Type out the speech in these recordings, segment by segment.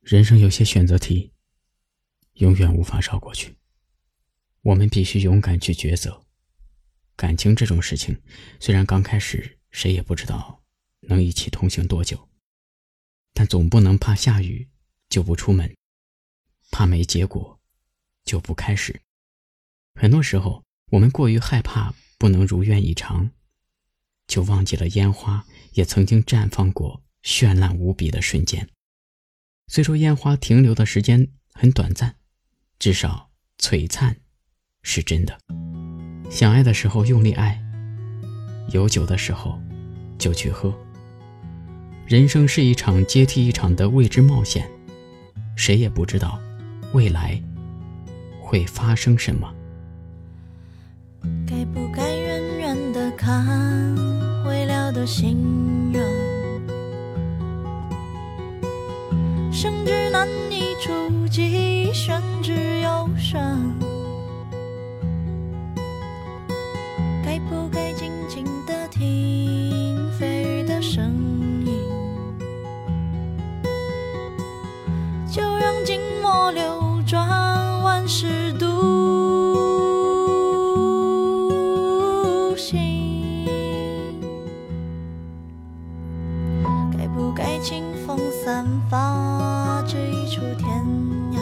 人生有些选择题，永远无法绕过去。我们必须勇敢去抉择。感情这种事情，虽然刚开始谁也不知道能一起同行多久，但总不能怕下雨就不出门，怕没结果就不开始。很多时候，我们过于害怕不能如愿以偿，就忘记了烟花也曾经绽放过绚烂无比的瞬间。虽说烟花停留的时间很短暂，至少璀璨是真的。想爱的时候用力爱，有酒的时候就去喝。人生是一场接替一场的未知冒险，谁也不知道未来会发生什么。该不该远远的看未了的心生之难以触及，玄之又玄。该不该静静的听飞鱼的声音？就让静默流转，万事独行。不该清风。散发这一处天涯，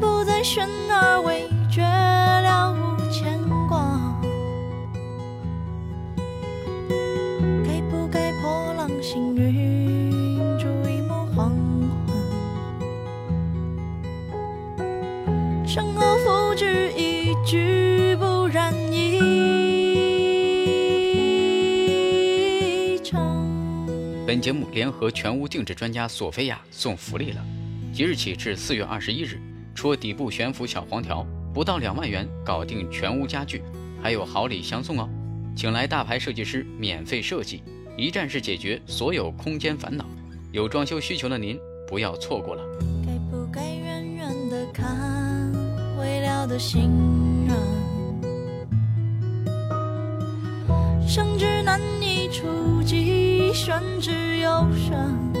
不再悬而未决，了无牵挂。该不该破浪行云，逐一抹黄昏？身后付之一炬，不染衣。本节目联合全屋定制专家索菲亚送福利了，即日起至四月二十一日，戳底部悬浮小黄条，不到两万元搞定全屋家具，还有好礼相送哦！请来大牌设计师免费设计，一站式解决所有空间烦恼。有装修需求的您不要错过了。该不该远远的看未了的心愿？生之难以触及。甚至忧伤。